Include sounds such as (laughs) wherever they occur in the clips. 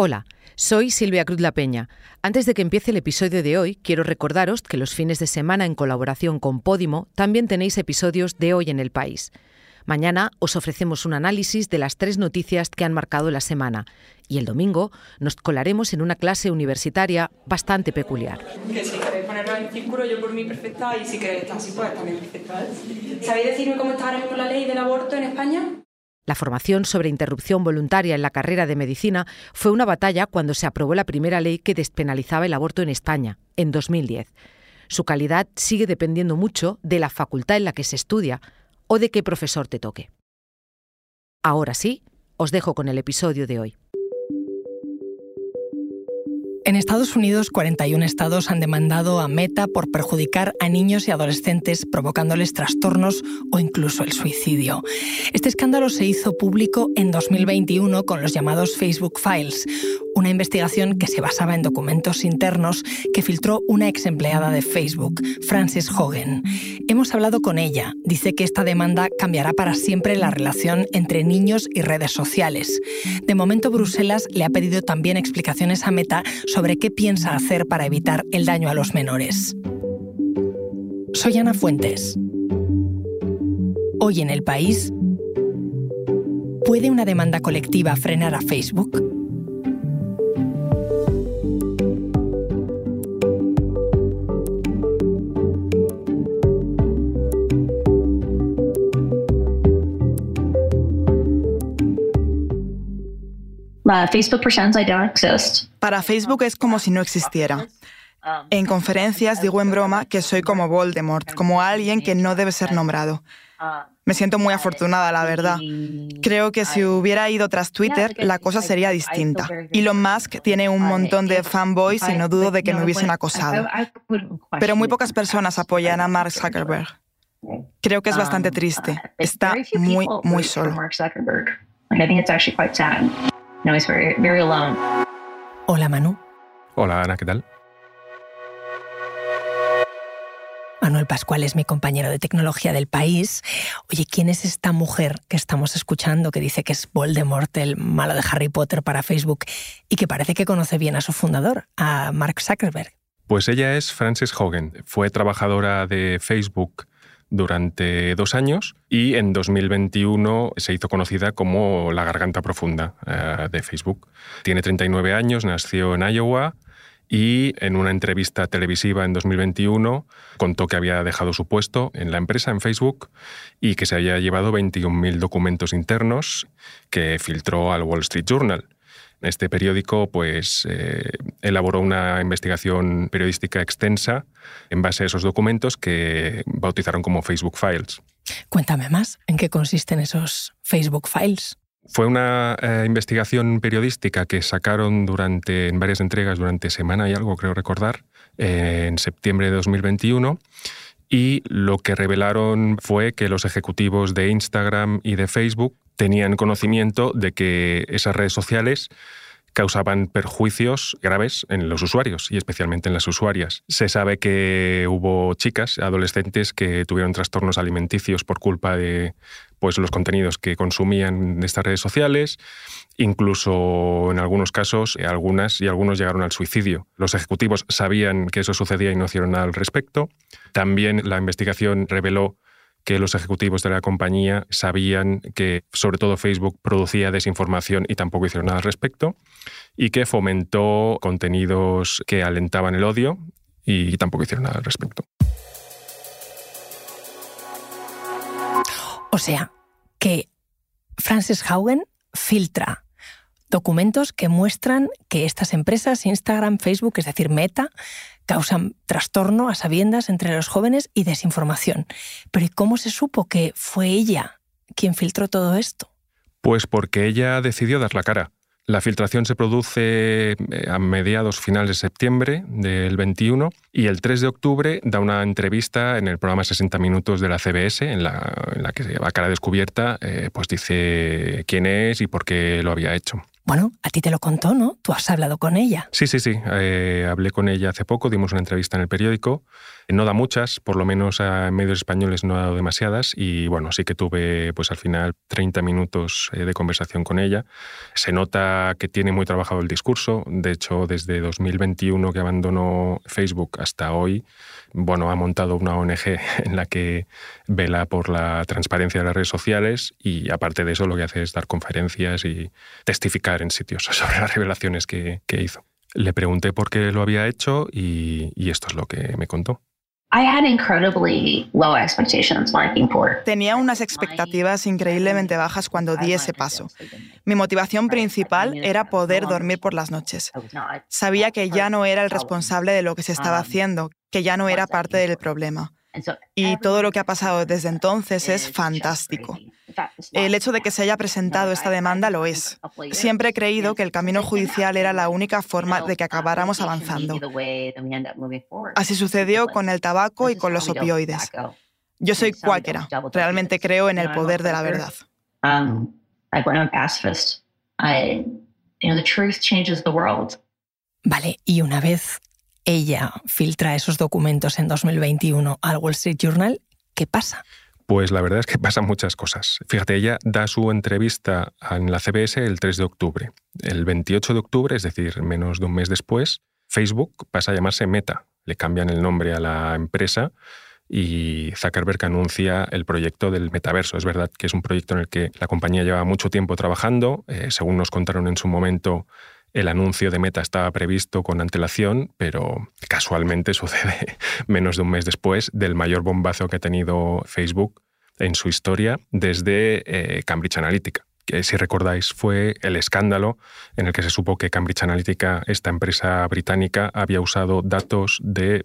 Hola, soy Silvia Cruz La Peña. Antes de que empiece el episodio de hoy, quiero recordaros que los fines de semana en colaboración con Podimo también tenéis episodios de Hoy en el País. Mañana os ofrecemos un análisis de las tres noticias que han marcado la semana y el domingo nos colaremos en una clase universitaria bastante peculiar. Si queréis ponerlo en círculo, yo por mí perfecta y si queréis estar así, pues también perfecta. ¿Sabéis decirme cómo está ahora mismo la ley del aborto en España? La formación sobre interrupción voluntaria en la carrera de medicina fue una batalla cuando se aprobó la primera ley que despenalizaba el aborto en España, en 2010. Su calidad sigue dependiendo mucho de la facultad en la que se estudia o de qué profesor te toque. Ahora sí, os dejo con el episodio de hoy. En Estados Unidos, 41 estados han demandado a Meta por perjudicar a niños y adolescentes provocándoles trastornos o incluso el suicidio. Este escándalo se hizo público en 2021 con los llamados Facebook Files, una investigación que se basaba en documentos internos que filtró una ex empleada de Facebook, Frances Hogan. Hemos hablado con ella. Dice que esta demanda cambiará para siempre la relación entre niños y redes sociales. De momento, Bruselas le ha pedido también explicaciones a Meta sobre qué piensa hacer para evitar el daño a los menores. Soy Ana Fuentes. Hoy en el país, ¿puede una demanda colectiva frenar a Facebook? Para Facebook es como si no existiera. En conferencias digo en broma que soy como Voldemort, como alguien que no debe ser nombrado. Me siento muy afortunada, la verdad. Creo que si hubiera ido tras Twitter, la cosa sería distinta. Elon Musk tiene un montón de fanboys y no dudo de que me hubiesen acosado. Pero muy pocas personas apoyan a Mark Zuckerberg. Creo que es bastante triste. Está muy, muy solo. Hola, Manu. Hola, Ana, ¿qué tal? Manuel Pascual es mi compañero de tecnología del país. Oye, ¿quién es esta mujer que estamos escuchando que dice que es Voldemort, el malo de Harry Potter para Facebook y que parece que conoce bien a su fundador, a Mark Zuckerberg? Pues ella es Frances Hogan. Fue trabajadora de Facebook durante dos años y en 2021 se hizo conocida como la garganta profunda eh, de Facebook. Tiene 39 años, nació en Iowa y en una entrevista televisiva en 2021 contó que había dejado su puesto en la empresa, en Facebook, y que se había llevado 21.000 documentos internos que filtró al Wall Street Journal. Este periódico pues, eh, elaboró una investigación periodística extensa en base a esos documentos que bautizaron como Facebook Files. Cuéntame más, ¿en qué consisten esos Facebook Files? Fue una eh, investigación periodística que sacaron durante, en varias entregas durante semana y algo, creo recordar, en septiembre de 2021 y lo que revelaron fue que los ejecutivos de Instagram y de Facebook tenían conocimiento de que esas redes sociales causaban perjuicios graves en los usuarios y especialmente en las usuarias. Se sabe que hubo chicas, adolescentes, que tuvieron trastornos alimenticios por culpa de pues, los contenidos que consumían en estas redes sociales. Incluso en algunos casos, algunas y algunos llegaron al suicidio. Los ejecutivos sabían que eso sucedía y no hicieron nada al respecto. También la investigación reveló que los ejecutivos de la compañía sabían que sobre todo Facebook producía desinformación y tampoco hicieron nada al respecto, y que fomentó contenidos que alentaban el odio y tampoco hicieron nada al respecto. O sea, que Francis Haugen filtra documentos que muestran que estas empresas, Instagram, Facebook, es decir, Meta, causan trastorno a sabiendas entre los jóvenes y desinformación. Pero ¿y cómo se supo que fue ella quien filtró todo esto? Pues porque ella decidió dar la cara. La filtración se produce eh, a mediados finales de septiembre del 21 y el 3 de octubre da una entrevista en el programa 60 Minutos de la CBS en la, que a cara descubierta eh, pues dice quién es y por qué lo había hecho. Bueno, a ti te lo contó, ¿no? Tú has hablado con ella. Sí, sí, sí. Eh, hablé con ella hace poco, dimos una entrevista en el periódico. No da muchas, por lo menos en medios españoles no ha dado demasiadas. Y bueno, sí que tuve pues al final 30 minutos eh, de conversación con ella. Se nota que tiene muy trabajado el discurso. De hecho, desde 2021 que abandonó Facebook hasta hoy, bueno, ha montado una ONG (laughs) en la que vela por la transparencia de las redes sociales y aparte de eso lo que hace es dar conferencias y testificar en sitios (laughs) sobre las revelaciones que, hizo. Le pregunté por qué lo había hecho y, esto es lo que me contó. Tenía unas expectativas increíblemente bajas cuando di ese paso. Mi motivación principal era poder dormir por las noches. Sabía que ya no era el responsable de lo que se estaba haciendo, que ya no era parte del problema. Y todo lo que ha pasado desde entonces es fantástico. El hecho de que se haya presentado esta demanda lo es. Siempre he creído que el camino judicial era la única forma de que acabáramos avanzando. Así sucedió con el tabaco y con los opioides. Yo soy cuáquera. Realmente creo en el poder de la verdad. Vale, y una vez ella filtra esos documentos en 2021 al Wall Street Journal, ¿qué pasa? Pues la verdad es que pasan muchas cosas. Fíjate, ella da su entrevista en la CBS el 3 de octubre. El 28 de octubre, es decir, menos de un mes después, Facebook pasa a llamarse Meta. Le cambian el nombre a la empresa y Zuckerberg anuncia el proyecto del metaverso. Es verdad que es un proyecto en el que la compañía lleva mucho tiempo trabajando. Eh, según nos contaron en su momento, el anuncio de Meta estaba previsto con antelación, pero casualmente (laughs) sucede menos de un mes después del mayor bombazo que ha tenido Facebook en su historia desde eh, Cambridge Analytica que si recordáis fue el escándalo en el que se supo que Cambridge Analytica, esta empresa británica, había usado datos de,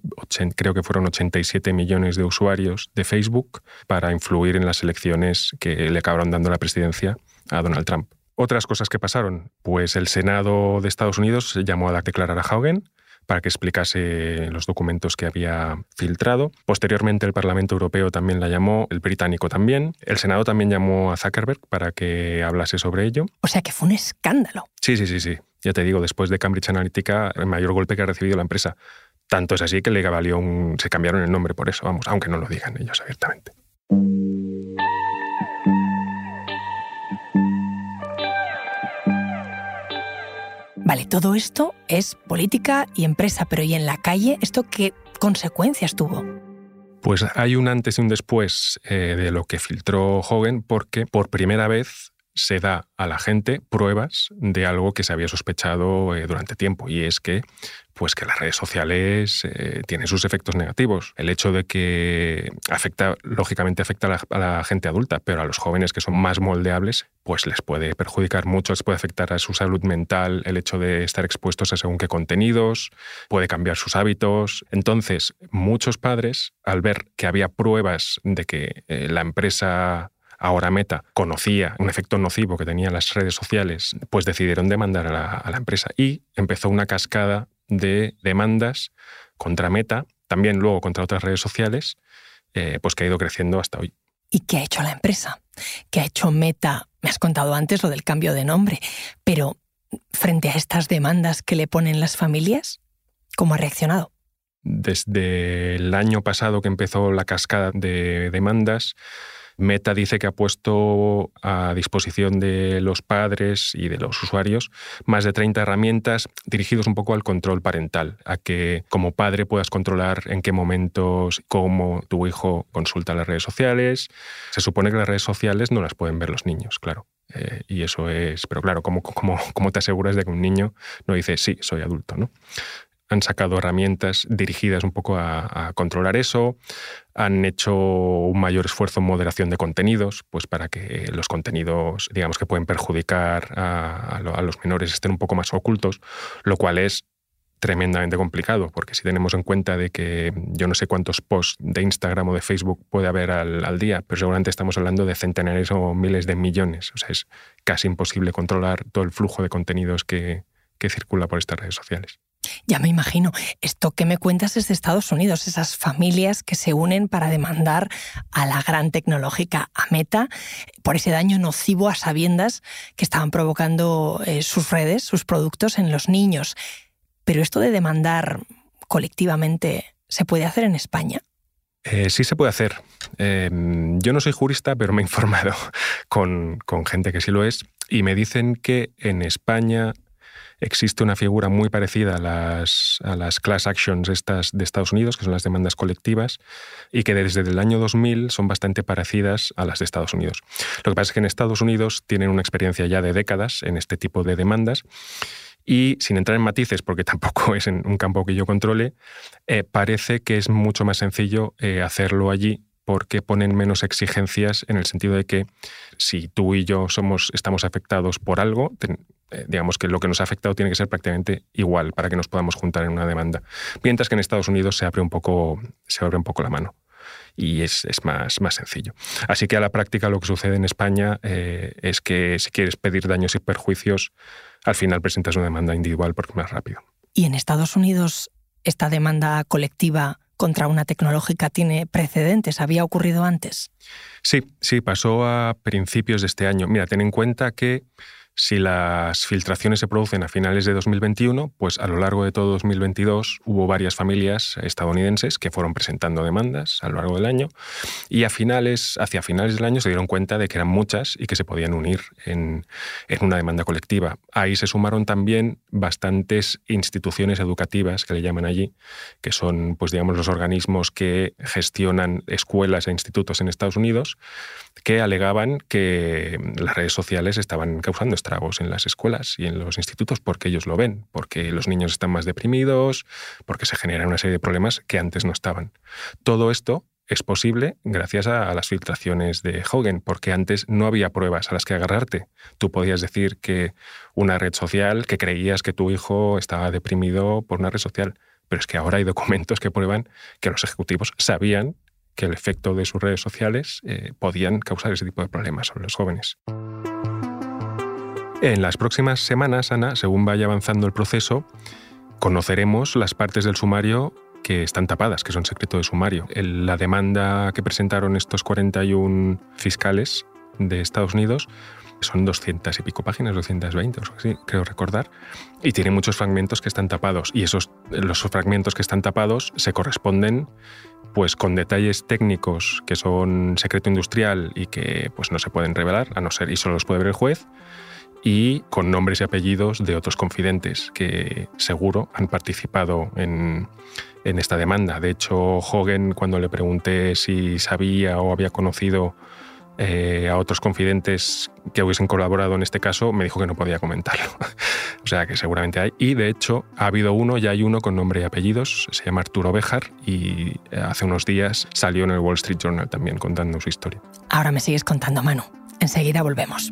creo que fueron 87 millones de usuarios de Facebook para influir en las elecciones que le acabaron dando la presidencia a Donald Trump. Otras cosas que pasaron, pues el Senado de Estados Unidos llamó a declarar a Haugen para que explicase los documentos que había filtrado. Posteriormente el Parlamento Europeo también la llamó, el británico también. El Senado también llamó a Zuckerberg para que hablase sobre ello. O sea que fue un escándalo. Sí, sí, sí, sí. Ya te digo, después de Cambridge Analytica, el mayor golpe que ha recibido la empresa. Tanto es así que le valió un... se cambiaron el nombre por eso, vamos, aunque no lo digan ellos abiertamente. Vale, todo esto es política y empresa, pero ¿y en la calle esto qué consecuencias tuvo? Pues hay un antes y un después eh, de lo que filtró Hogan porque por primera vez se da a la gente pruebas de algo que se había sospechado eh, durante tiempo y es que pues que las redes sociales eh, tienen sus efectos negativos. El hecho de que afecta, lógicamente afecta a la, gente adulta, pero a los jóvenes que son más moldeables, pues les puede perjudicar mucho, les puede afectar a su salud mental el hecho de estar expuestos a según qué contenidos, puede cambiar sus hábitos. Entonces, muchos padres, al ver que había pruebas de que eh, la empresa ahora Meta conocía un efecto nocivo que tenían las redes sociales, pues decidieron demandar a la, empresa y empezó una cascada de demandas contra Meta, también luego contra otras redes sociales, eh, pues que ha ido creciendo hasta hoy. ¿Y qué ha hecho la empresa? ¿Qué ha hecho Meta? Me has contado antes lo del cambio de nombre, pero frente a estas demandas que le ponen las familias, ¿cómo ha reaccionado? Desde el año pasado que empezó la cascada de demandas, Meta dice que ha puesto a disposición de los padres y de los usuarios más de 30 herramientas dirigidos un poco al control parental, a que como padre puedas controlar en qué momentos, cómo tu hijo consulta las redes sociales. Se supone que las redes sociales no las pueden ver los niños, claro. Eh, y eso es, pero claro, ¿cómo, cómo, ¿cómo te aseguras de que un niño no dice, sí, soy adulto? ¿no? Han sacado herramientas dirigidas un poco a, controlar eso, han hecho un mayor esfuerzo en moderación de contenidos, pues para que los contenidos, digamos, que pueden perjudicar a, los menores estén un poco más ocultos, lo cual es tremendamente complicado, porque si tenemos en cuenta de que yo no sé cuántos posts de Instagram o de Facebook puede haber al, día, pero seguramente estamos hablando de centenares o miles de millones. O sea, es casi imposible controlar todo el flujo de contenidos que, que circula por estas redes sociales. Ya me imagino. Esto que me cuentas es de Estados Unidos, esas familias que se unen para demandar a la gran tecnológica, a Meta, por ese daño nocivo a sabiendas que estaban provocando eh, sus redes, sus productos en los niños. Pero esto de demandar colectivamente, ¿se puede hacer en España? Eh, sí se puede hacer. Em, yo no soy jurista, pero me he informado (laughs) con, con gente que sí lo es y me dicen que en España existe una figura muy parecida a las, a las class actions estas de Estados Unidos, que son las demandas colectivas, y que desde el año 2000 son bastante parecidas a las de Estados Unidos. Lo que pasa es que en Estados Unidos tienen una experiencia ya de décadas en este tipo de demandas y sin entrar en matices, porque (laughs) tampoco es en un campo que yo controle, eh, parece que es mucho más sencillo eh, hacerlo allí porque ponen menos exigencias en el sentido de que si tú y yo somos, estamos afectados por algo, digamos que lo que nos ha afectado tiene que ser prácticamente igual para que nos podamos juntar en una demanda. Mientras que en Estados Unidos se abre un poco, se abre un poco la mano y es, más, más, sencillo. Así que a la práctica lo que sucede en España es que si quieres pedir daños y perjuicios, al final presentas una demanda individual porque es más rápido. ¿Y en Estados Unidos esta demanda colectiva contra una tecnológica tiene precedentes? ¿Había ocurrido antes? Sí, sí, pasó a principios de este año. Mira, ten en cuenta que si las filtraciones se producen a finales de 2021, pues a lo largo de todo 2022 hubo varias familias estadounidenses que fueron presentando demandas a lo largo del año y a finales, hacia finales del año se dieron cuenta de que eran muchas y que se podían unir en, en una demanda colectiva. Ahí se sumaron también bastantes instituciones educativas que le llaman allí, que son pues digamos los organismos que gestionan escuelas e institutos en Estados Unidos, que alegaban que las redes sociales estaban causando estragos en las escuelas y en los institutos porque ellos lo ven, porque los niños están más deprimidos, porque se generan una serie de problemas que antes no estaban. Todo esto es posible gracias a, las filtraciones de Hogan, porque antes no había pruebas a las que agarrarte. Tú podías decir que una red social, que creías que tu hijo estaba deprimido por una red social, pero es que ahora hay documentos que prueban que los ejecutivos sabían que el efecto de sus redes sociales eh, podían causar ese tipo de problemas sobre los jóvenes. En las próximas semanas, Ana, según vaya avanzando el proceso, conoceremos las partes del sumario que están tapadas, que son secreto de sumario. la demanda que presentaron estos 41 fiscales de Estados Unidos son 200 y pico páginas, 220 o así, creo recordar, y tiene muchos fragmentos que están tapados. Y esos, los fragmentos que están tapados se corresponden pues con detalles técnicos que son secreto industrial y que pues no se pueden revelar, a no ser y solo los puede ver el juez, y con nombres y apellidos de otros confidentes que seguro han participado en, esta demanda. De hecho, Hogan, cuando le pregunté si sabía o había conocido eh, a otros confidentes que hubiesen colaborado en este caso, me dijo que no podía comentarlo. (laughs) o sea que seguramente hay. Y de hecho, ha habido uno, ya hay uno con nombre y apellidos, se llama Arturo Bejar y hace unos días salió en el Wall Street Journal también contando su historia. Ahora me sigues contando, Manu. Enseguida volvemos.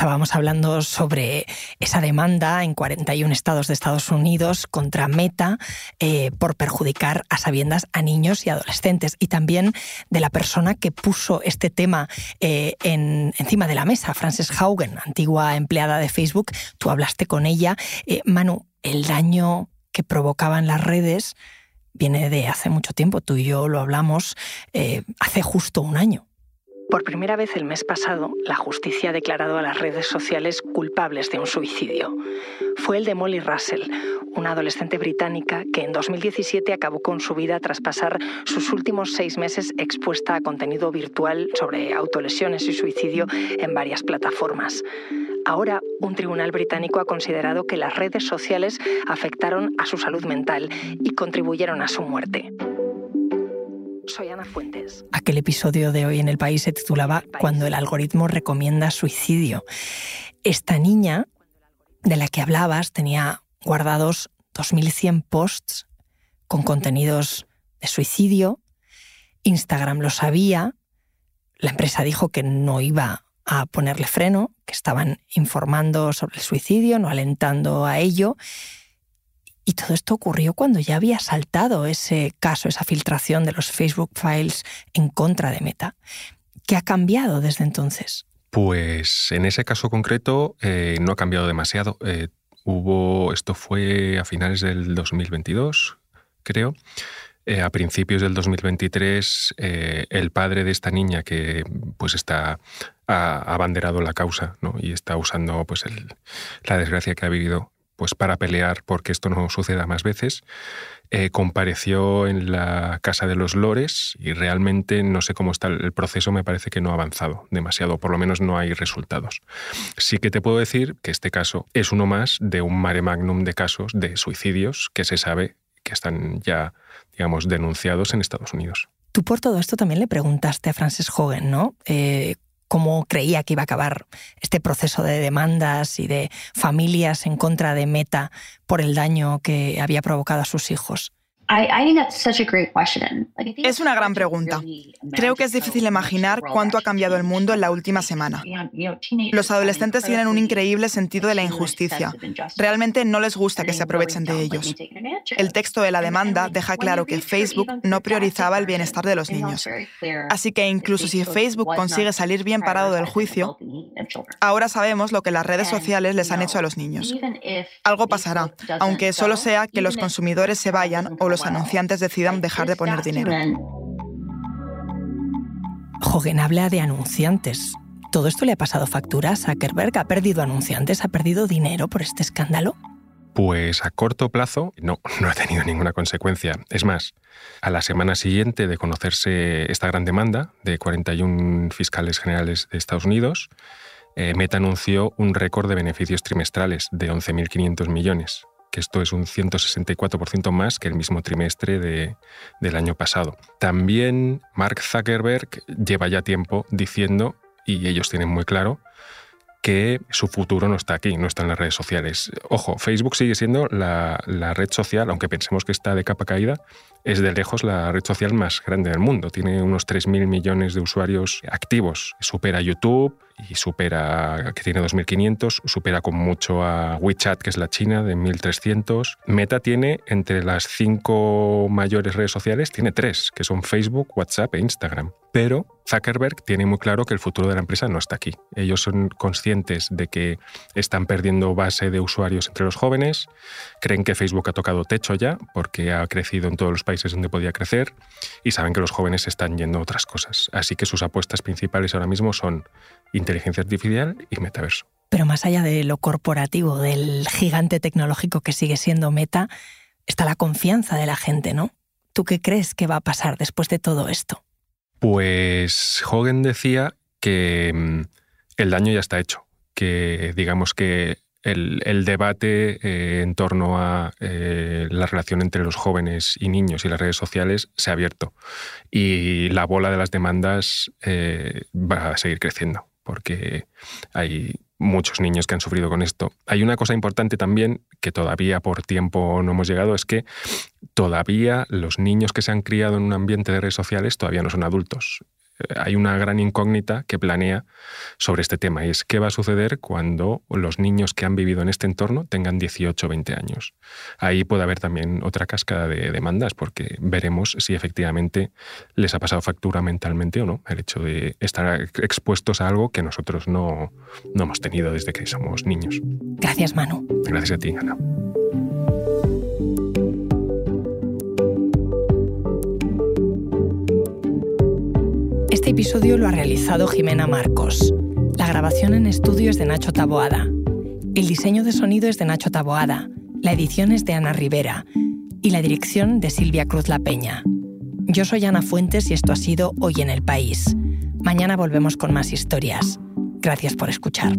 Estábamos hablando sobre esa demanda en 41 estados de Estados Unidos contra Meta eh, por perjudicar a sabiendas a niños y adolescentes y también de la persona que puso este tema eh, en, encima de la mesa, Frances Haugen, antigua empleada de Facebook. Tú hablaste con ella. Eh, Manu, el daño que provocaban las redes viene de hace mucho tiempo. Tú y yo lo hablamos hace justo un año. Por primera vez el mes pasado, la justicia ha declarado a las redes sociales culpables de un suicidio. Fue el de Molly Russell, una adolescente británica que en 2017 acabó con su vida tras pasar sus últimos seis meses expuesta a contenido virtual sobre autolesiones y suicidio en varias plataformas. Ahora, un tribunal británico ha considerado que las redes sociales afectaron a su salud mental y contribuyeron a su muerte. Soy Ana Fuentes. Aquel episodio de hoy en el país se titulaba Cuando el algoritmo recomienda suicidio. Esta niña de la que hablabas tenía guardados 2.100 posts con contenidos de suicidio. Instagram lo sabía. La empresa dijo que no iba a ponerle freno, que estaban informando sobre el suicidio, no alentando a ello. Y todo esto ocurrió cuando ya había saltado ese caso, esa filtración de los Facebook Files en contra de Meta. ¿Qué ha cambiado desde entonces? Pues en ese caso concreto eh, no ha cambiado demasiado. Eh, hubo, esto fue a finales del 2022, creo. Eh, a principios del 2023, el padre de esta niña que pues está ha abanderado la causa y está usando pues la desgracia que ha vivido pues para pelear porque esto no suceda más veces, eh, compareció en la Casa de los Lores y realmente no sé cómo está el proceso, me parece que no ha avanzado demasiado, por lo menos no hay resultados. Sí que te puedo decir que este caso es uno más de un mare magnum de casos de suicidios que se sabe que están ya, digamos, denunciados en Estados Unidos. Tú por todo esto también le preguntaste a Frances Hogan, ¿no? Eh, cómo creía que iba a acabar este proceso de demandas y de familias en contra de Meta por el daño que había provocado a sus hijos. Es una gran pregunta. Creo que es difícil imaginar cuánto ha cambiado el mundo en la última semana. Los adolescentes tienen un increíble sentido de la injusticia. Realmente no les gusta que se aprovechen de ellos. El texto de la demanda deja claro que Facebook no priorizaba el bienestar de los niños. Así que incluso si Facebook consigue salir bien parado del juicio, ahora sabemos lo que las redes sociales les han hecho a los niños. Algo pasará, aunque solo sea que los consumidores se vayan o los anunciantes decidan dejar de poner dinero. Hogan habla de anunciantes. ¿Todo esto le ha pasado factura a Zuckerberg? ¿Ha perdido anunciantes? ¿Ha perdido dinero por este escándalo? Pues a corto plazo no, no ha tenido ninguna consecuencia. Es más, a la semana siguiente de conocerse esta gran demanda de 41 fiscales generales de Estados Unidos, eh, Meta anunció un récord de beneficios trimestrales de 11.500 millones que esto es un 164% más que el mismo trimestre del año pasado. También Mark Zuckerberg lleva ya tiempo diciendo, y ellos tienen muy claro, que su futuro no está aquí, no está en las redes sociales. Ojo, Facebook sigue siendo la, la, red social, aunque pensemos que está de capa caída, es de lejos la red social más grande del mundo. Tiene unos 3.000 millones de usuarios activos. Supera YouTube, y supera, que tiene 2.500, supera con mucho a WeChat, que es la China, de 1.300. Meta tiene entre las cinco mayores redes sociales, tiene tres, que son Facebook, WhatsApp e Instagram. Pero Zuckerberg tiene muy claro que el futuro de la empresa no está aquí. Ellos son conscientes de que están perdiendo base de usuarios entre los jóvenes, creen que Facebook ha tocado techo ya porque ha crecido en todos los países donde podía crecer y saben que los jóvenes están yendo a otras cosas. Así que sus apuestas principales ahora mismo son inteligencia artificial y metaverso. Pero más allá de lo corporativo, del gigante tecnológico que sigue siendo Meta, está la confianza de la gente, ¿no? ¿Tú qué crees que va a pasar después de todo esto? Pues Hogan decía que mm, el daño ya está hecho, que digamos que el, debate eh, en torno a eh, la relación entre los jóvenes y niños y las redes sociales se ha abierto. Y la bola de las demandas eh, va a seguir creciendo porque hay muchos niños que han sufrido con esto. Hay una cosa importante también que todavía por tiempo no hemos llegado, es que todavía los niños que se han criado en un ambiente de redes sociales todavía no son adultos hay una gran incógnita que planea sobre este tema y es qué va a suceder cuando los niños que han vivido en este entorno tengan 18 o 20 años. Ahí puede haber también otra cascada de demandas porque veremos si efectivamente les ha pasado factura mentalmente o no el hecho de estar expuestos a algo que nosotros no, no hemos tenido desde que somos niños. Gracias, Manu. Gracias a ti, Ana. Este episodio lo ha realizado Jimena Marcos. La grabación en estudio es de Nacho Taboada. El diseño de sonido es de Nacho Taboada. La edición es de Ana Rivera. Y la dirección de Silvia Cruz La Peña. Yo soy Ana Fuentes y esto ha sido Hoy en el País. Mañana volvemos con más historias. Gracias por escuchar.